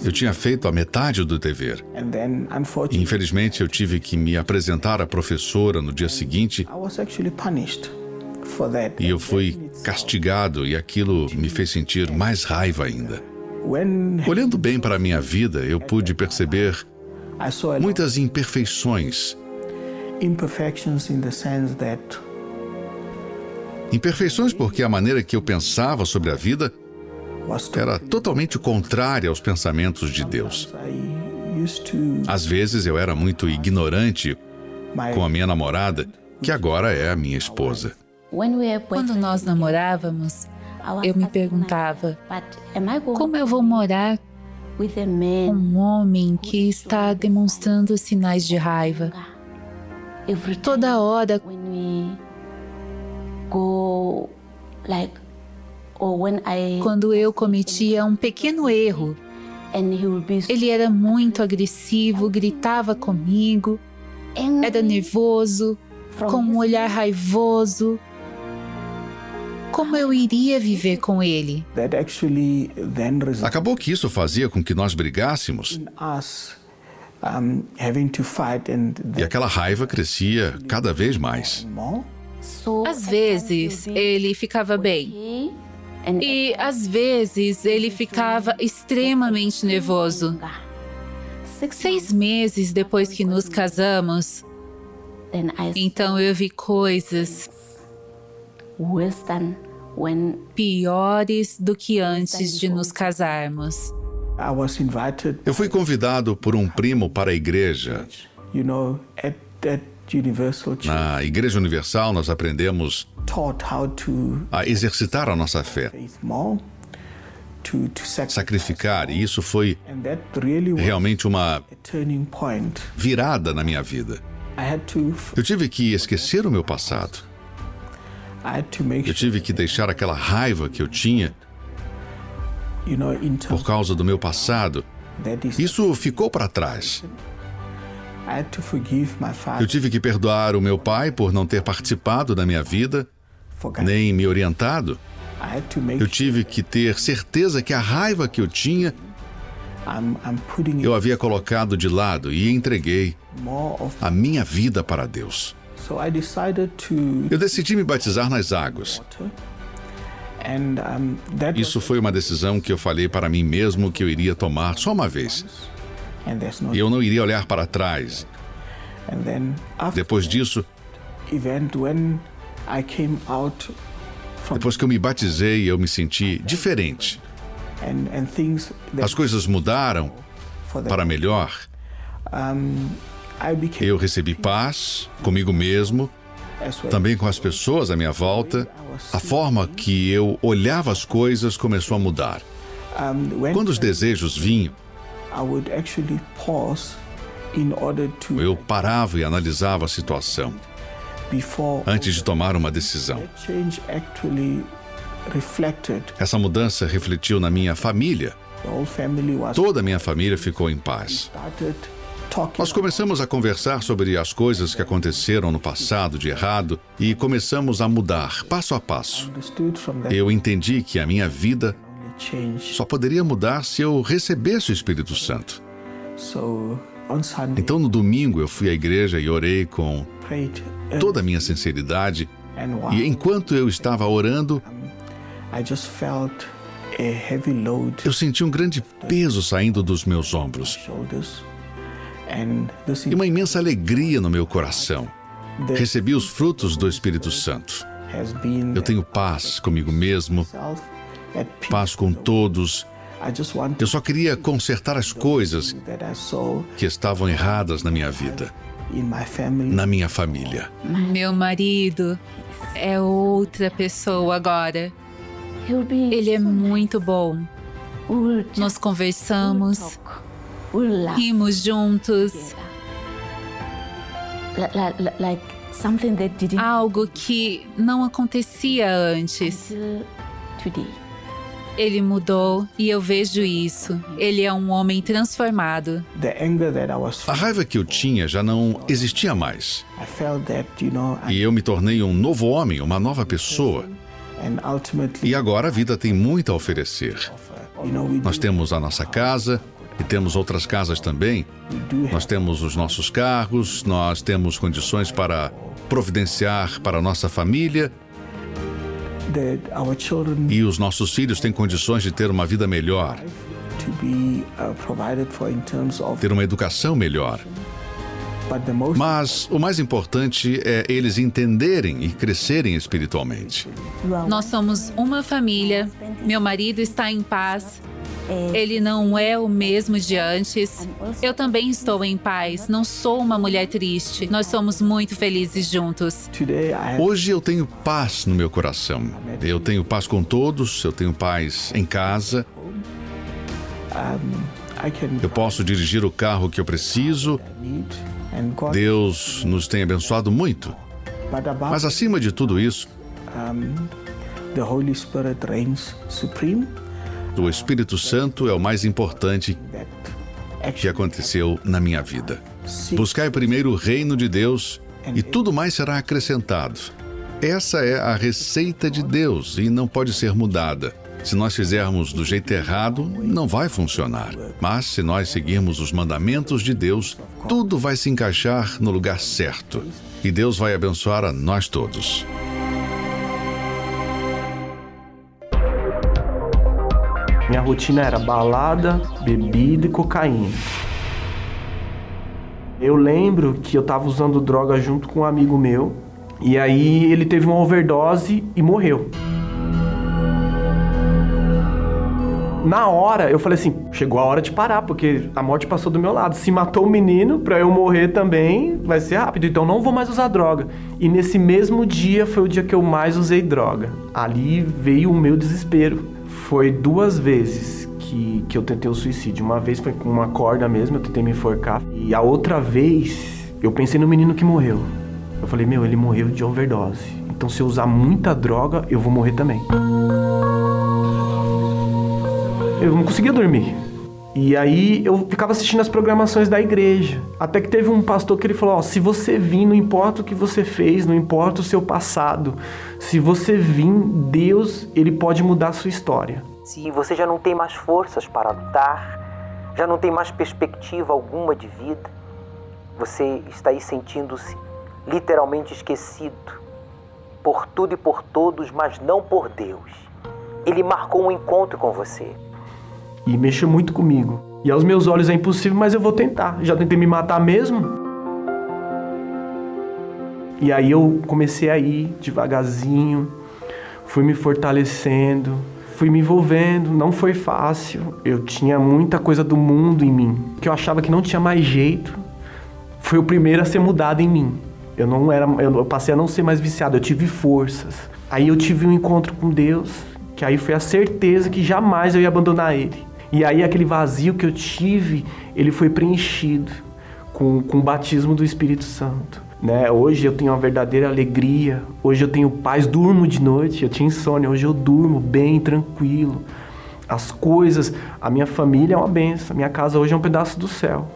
Eu tinha feito a metade do dever. E, infelizmente, eu tive que me apresentar à professora no dia seguinte. E eu fui castigado e aquilo me fez sentir mais raiva ainda. Olhando bem para a minha vida, eu pude perceber muitas imperfeições. Imperfeições porque a maneira que eu pensava sobre a vida era totalmente contrária aos pensamentos de Deus. Às vezes eu era muito ignorante com a minha namorada, que agora é a minha esposa. Quando nós namorávamos, eu me perguntava: como eu vou morar com um homem que está demonstrando sinais de raiva? Toda hora, quando eu cometia um pequeno erro, ele era muito agressivo, gritava comigo, era nervoso, com um olhar raivoso. Como eu iria viver com ele? Acabou que isso fazia com que nós brigássemos. E aquela raiva crescia cada vez mais. Às vezes ele ficava bem. E às vezes ele ficava extremamente nervoso. Seis meses depois que nos casamos, então eu vi coisas piores do que antes de nos casarmos. Eu fui convidado por um primo para a igreja. Na Igreja Universal, nós aprendemos a exercitar a nossa fé, sacrificar, e isso foi realmente uma virada na minha vida. Eu tive que esquecer o meu passado. Eu tive que deixar aquela raiva que eu tinha por causa do meu passado. Isso ficou para trás. Eu tive que perdoar o meu pai por não ter participado da minha vida, nem me orientado. Eu tive que ter certeza que a raiva que eu tinha eu havia colocado de lado e entreguei a minha vida para Deus. Eu decidi me batizar nas águas. Isso foi uma decisão que eu falei para mim mesmo que eu iria tomar só uma vez. E eu não iria olhar para trás. Depois disso, depois que eu me batizei, eu me senti diferente. As coisas mudaram para melhor. Eu recebi paz comigo mesmo, também com as pessoas à minha volta. A forma que eu olhava as coisas começou a mudar. Quando os desejos vinham, eu parava e analisava a situação antes de tomar uma decisão. Essa mudança refletiu na minha família. Toda a minha família ficou em paz. Nós começamos a conversar sobre as coisas que aconteceram no passado de errado e começamos a mudar passo a passo. Eu entendi que a minha vida só poderia mudar se eu recebesse o Espírito Santo. Então, no domingo, eu fui à igreja e orei com toda a minha sinceridade. E enquanto eu estava orando, eu senti um grande peso saindo dos meus ombros e uma imensa alegria no meu coração. Recebi os frutos do Espírito Santo. Eu tenho paz comigo mesmo, paz com todos. Eu só queria consertar as coisas que estavam erradas na minha vida, na minha família. Meu marido é outra pessoa agora. Ele é muito bom. Nós conversamos, rimos juntos. Algo que não acontecia antes. Ele mudou e eu vejo isso. Ele é um homem transformado. A raiva que eu tinha já não existia mais. E eu me tornei um novo homem, uma nova pessoa. E agora a vida tem muito a oferecer. Nós temos a nossa casa e temos outras casas também. Nós temos os nossos carros, nós temos condições para providenciar para a nossa família e os nossos filhos têm condições de ter uma vida melhor, ter uma educação melhor. Mas o mais importante é eles entenderem e crescerem espiritualmente. Nós somos uma família, meu marido está em paz. Ele não é o mesmo de antes. Eu também estou em paz. Não sou uma mulher triste. Nós somos muito felizes juntos. Hoje eu tenho paz no meu coração. Eu tenho paz com todos. Eu tenho paz em casa. Eu posso dirigir o carro que eu preciso. Deus nos tem abençoado muito. Mas acima de tudo isso, the Holy Spirit reigns supreme o Espírito Santo é o mais importante que aconteceu na minha vida. Buscai primeiro o reino de Deus e tudo mais será acrescentado. Essa é a receita de Deus e não pode ser mudada. Se nós fizermos do jeito errado, não vai funcionar. Mas se nós seguirmos os mandamentos de Deus, tudo vai se encaixar no lugar certo. E Deus vai abençoar a nós todos. Minha rotina era balada, bebida e cocaína. Eu lembro que eu tava usando droga junto com um amigo meu, e aí ele teve uma overdose e morreu. Na hora, eu falei assim: chegou a hora de parar, porque a morte passou do meu lado. Se matou o menino, pra eu morrer também, vai ser rápido. Então não vou mais usar droga. E nesse mesmo dia foi o dia que eu mais usei droga. Ali veio o meu desespero foi duas vezes que, que eu tentei o suicídio. Uma vez foi com uma corda mesmo, eu tentei me enforcar. E a outra vez, eu pensei no menino que morreu. Eu falei, meu, ele morreu de overdose. Então se eu usar muita droga, eu vou morrer também. Eu não conseguia dormir. E aí eu ficava assistindo as programações da igreja. Até que teve um pastor que ele falou: ó, se você vir, não importa o que você fez, não importa o seu passado. Se você vir, Deus, ele pode mudar a sua história. Se você já não tem mais forças para lutar, já não tem mais perspectiva alguma de vida, você está aí sentindo-se literalmente esquecido por tudo e por todos, mas não por Deus. Ele marcou um encontro com você e mexeu muito comigo. E aos meus olhos é impossível, mas eu vou tentar. Já tentei me matar mesmo. E aí eu comecei a ir devagarzinho, fui me fortalecendo, fui me envolvendo. Não foi fácil. Eu tinha muita coisa do mundo em mim, que eu achava que não tinha mais jeito. Foi o primeiro a ser mudado em mim. Eu não era, eu passei a não ser mais viciado, eu tive forças. Aí eu tive um encontro com Deus, que aí foi a certeza que jamais eu ia abandonar ele. E aí aquele vazio que eu tive, ele foi preenchido com, com o batismo do Espírito Santo. Né? Hoje eu tenho uma verdadeira alegria, hoje eu tenho paz, durmo de noite, eu tinha insônia, hoje eu durmo bem, tranquilo. As coisas, a minha família é uma benção, minha casa hoje é um pedaço do céu.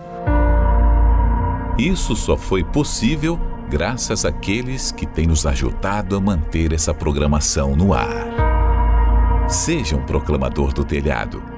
Isso só foi possível graças àqueles que têm nos ajudado a manter essa programação no ar. Seja um proclamador do telhado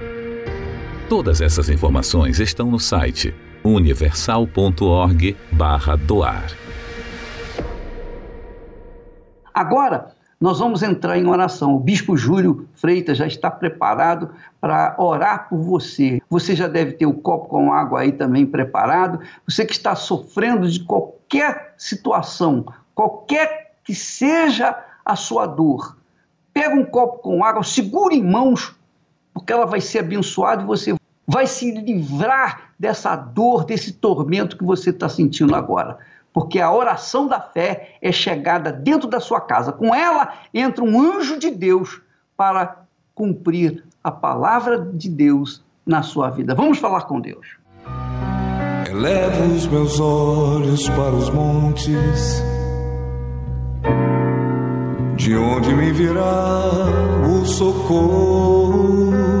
Todas essas informações estão no site universal.org/doar. Agora, nós vamos entrar em oração. O bispo Júlio Freitas já está preparado para orar por você. Você já deve ter o copo com água aí também preparado. Você que está sofrendo de qualquer situação, qualquer que seja a sua dor, pega um copo com água, segure em mãos, porque ela vai ser abençoada e você vai se livrar dessa dor, desse tormento que você está sentindo agora. Porque a oração da fé é chegada dentro da sua casa. Com ela entra um anjo de Deus para cumprir a palavra de Deus na sua vida. Vamos falar com Deus. Elevo os meus olhos para os montes, de onde me virá o socorro.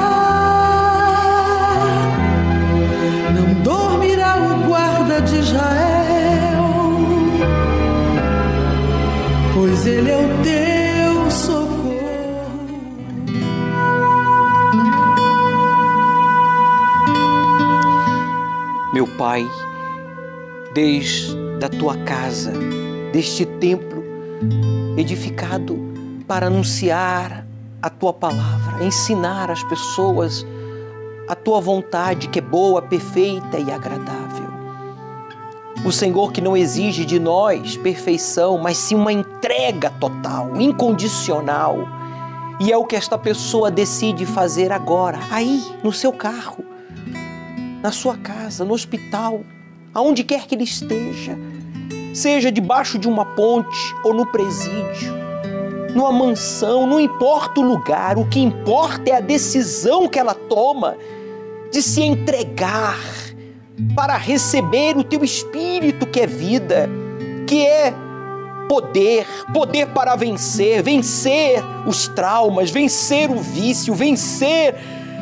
Pois ele é o teu socorro. Meu Pai, desde a tua casa, deste templo edificado para anunciar a tua palavra, ensinar as pessoas a tua vontade que é boa, perfeita e agradável. O Senhor que não exige de nós perfeição, mas sim uma entrega total, incondicional. E é o que esta pessoa decide fazer agora, aí, no seu carro, na sua casa, no hospital, aonde quer que ele esteja, seja debaixo de uma ponte ou no presídio numa mansão, não importa o lugar, o que importa é a decisão que ela toma de se entregar para receber o teu espírito que é vida, que é poder, poder para vencer, vencer os traumas, vencer o vício, vencer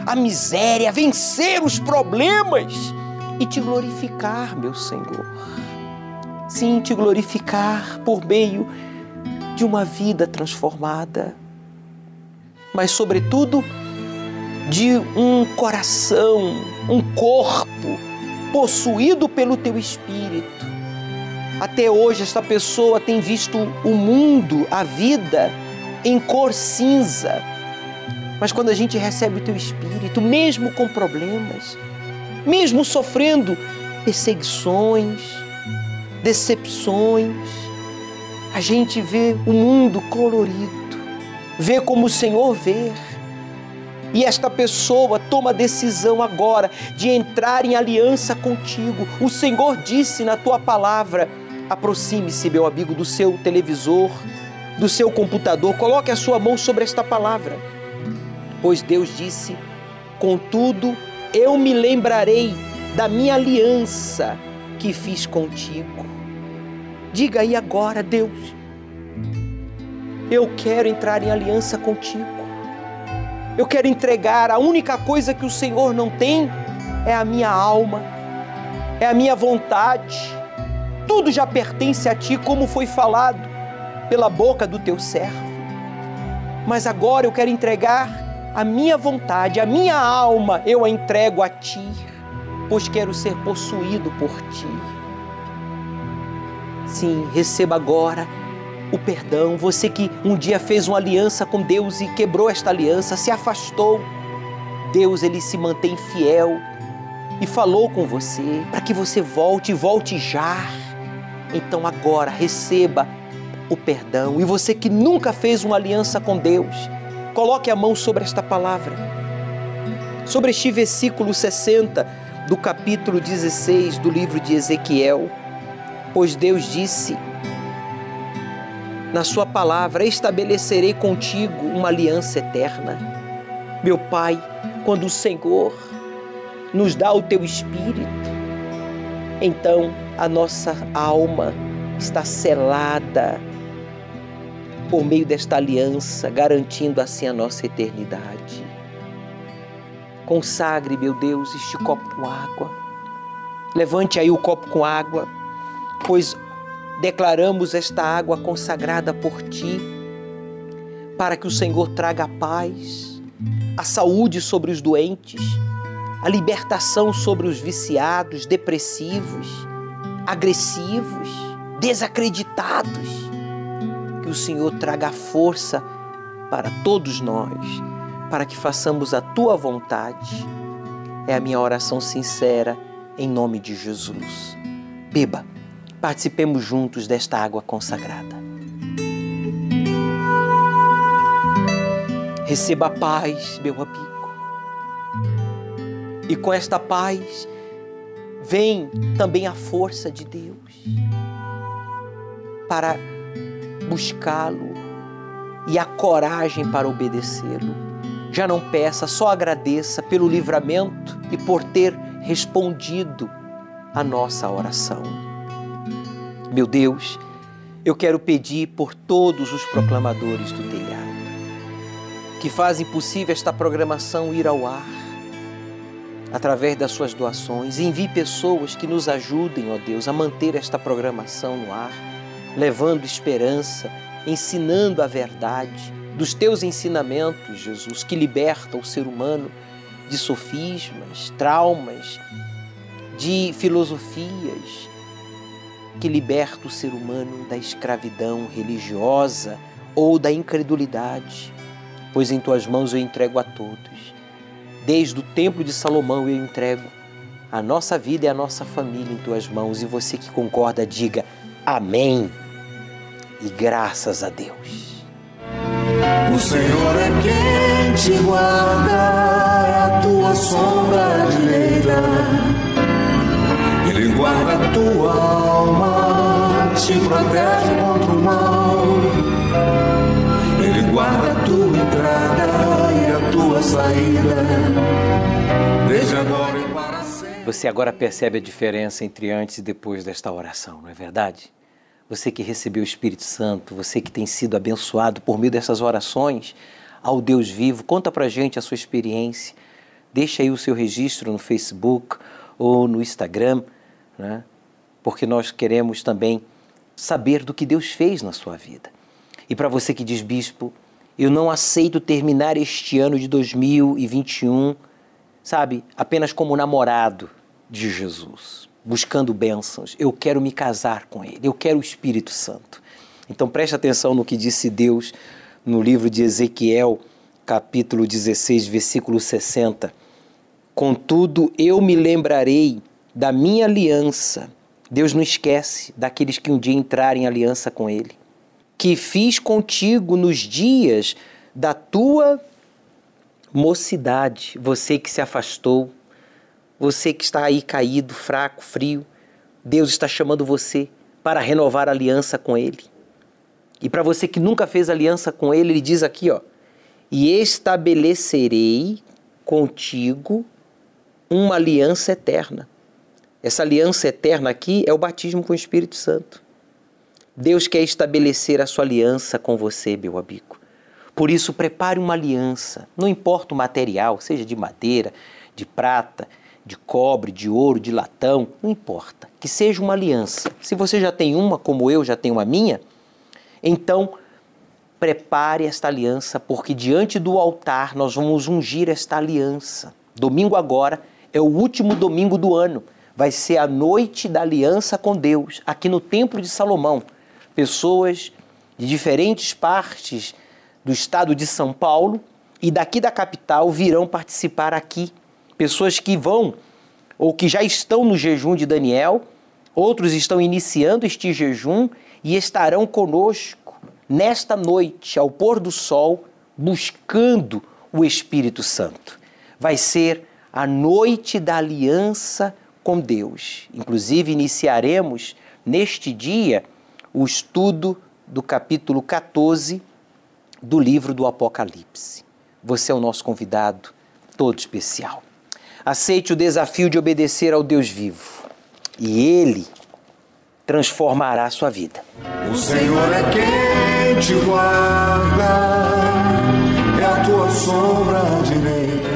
a miséria, vencer os problemas e te glorificar, meu Senhor. Sim, te glorificar por meio de uma vida transformada, mas, sobretudo, de um coração, um corpo possuído pelo teu espírito. Até hoje, esta pessoa tem visto o mundo, a vida, em cor cinza. Mas quando a gente recebe o teu espírito, mesmo com problemas, mesmo sofrendo perseguições, decepções, a gente vê o mundo colorido, vê como o Senhor vê. E esta pessoa toma a decisão agora de entrar em aliança contigo. O Senhor disse na tua palavra: aproxime-se, meu amigo, do seu televisor, do seu computador, coloque a sua mão sobre esta palavra. Pois Deus disse: Contudo, eu me lembrarei da minha aliança que fiz contigo. Diga aí agora, Deus, eu quero entrar em aliança contigo. Eu quero entregar a única coisa que o Senhor não tem é a minha alma, é a minha vontade. Tudo já pertence a ti, como foi falado pela boca do teu servo. Mas agora eu quero entregar a minha vontade, a minha alma, eu a entrego a ti, pois quero ser possuído por ti. Sim, receba agora o perdão. Você que um dia fez uma aliança com Deus e quebrou esta aliança, se afastou. Deus ele se mantém fiel e falou com você para que você volte volte já. Então agora receba o perdão. E você que nunca fez uma aliança com Deus, coloque a mão sobre esta palavra. Sobre este versículo 60 do capítulo 16 do livro de Ezequiel pois Deus disse na Sua palavra: estabelecerei contigo uma aliança eterna. Meu Pai, quando o Senhor nos dá o teu espírito, então a nossa alma está selada por meio desta aliança, garantindo assim a nossa eternidade. Consagre, meu Deus, este copo com água. Levante aí o copo com água pois declaramos esta água consagrada por ti, para que o Senhor traga a paz, a saúde sobre os doentes, a libertação sobre os viciados, depressivos, agressivos, desacreditados. Que o Senhor traga força para todos nós, para que façamos a tua vontade. É a minha oração sincera em nome de Jesus. Beba, participemos juntos desta água consagrada. Receba a paz, meu amigo. E com esta paz vem também a força de Deus para buscá-lo e a coragem para obedecê-lo. Já não peça, só agradeça pelo livramento e por ter respondido a nossa oração. Meu Deus, eu quero pedir por todos os proclamadores do telhado que fazem possível esta programação ir ao ar através das suas doações. Envie pessoas que nos ajudem, ó Deus, a manter esta programação no ar, levando esperança, ensinando a verdade dos teus ensinamentos, Jesus, que libertam o ser humano de sofismas, traumas, de filosofias, que liberta o ser humano da escravidão religiosa ou da incredulidade pois em tuas mãos eu entrego a todos. Desde o templo de Salomão eu entrego a nossa vida e a nossa família em tuas mãos. E você que concorda, diga amém e graças a Deus. O Senhor é quem te guarda, é a tua sombra direita. Ele guarda a tua alma, te protege contra o mal guarda a tua entrada e a tua saída, desde agora e para sempre. Você agora percebe a diferença entre antes e depois desta oração, não é verdade? Você que recebeu o Espírito Santo, você que tem sido abençoado por meio dessas orações ao Deus vivo, conta pra gente a sua experiência. Deixa aí o seu registro no Facebook ou no Instagram, né? porque nós queremos também saber do que Deus fez na sua vida. E para você que diz, bispo, eu não aceito terminar este ano de 2021, sabe, apenas como namorado de Jesus, buscando bênçãos. Eu quero me casar com Ele, eu quero o Espírito Santo. Então preste atenção no que disse Deus no livro de Ezequiel, capítulo 16, versículo 60. Contudo, eu me lembrarei da minha aliança. Deus não esquece daqueles que um dia entrarem em aliança com Ele que fiz contigo nos dias da tua mocidade, você que se afastou, você que está aí caído, fraco, frio, Deus está chamando você para renovar a aliança com Ele. E para você que nunca fez aliança com Ele, Ele diz aqui, ó, e estabelecerei contigo uma aliança eterna. Essa aliança eterna aqui é o batismo com o Espírito Santo. Deus quer estabelecer a sua aliança com você, meu amigo. Por isso, prepare uma aliança, não importa o material, seja de madeira, de prata, de cobre, de ouro, de latão, não importa. Que seja uma aliança. Se você já tem uma, como eu já tenho a minha, então prepare esta aliança, porque diante do altar nós vamos ungir esta aliança. Domingo agora é o último domingo do ano. Vai ser a noite da aliança com Deus, aqui no Templo de Salomão pessoas de diferentes partes do estado de São Paulo e daqui da capital virão participar aqui. Pessoas que vão ou que já estão no jejum de Daniel, outros estão iniciando este jejum e estarão conosco nesta noite, ao pôr do sol, buscando o Espírito Santo. Vai ser a noite da aliança com Deus. Inclusive, iniciaremos neste dia o estudo do capítulo 14 do livro do Apocalipse. Você é o nosso convidado, todo especial. Aceite o desafio de obedecer ao Deus vivo e Ele transformará a sua vida. O Senhor é quem te guarda, é a tua sombra direita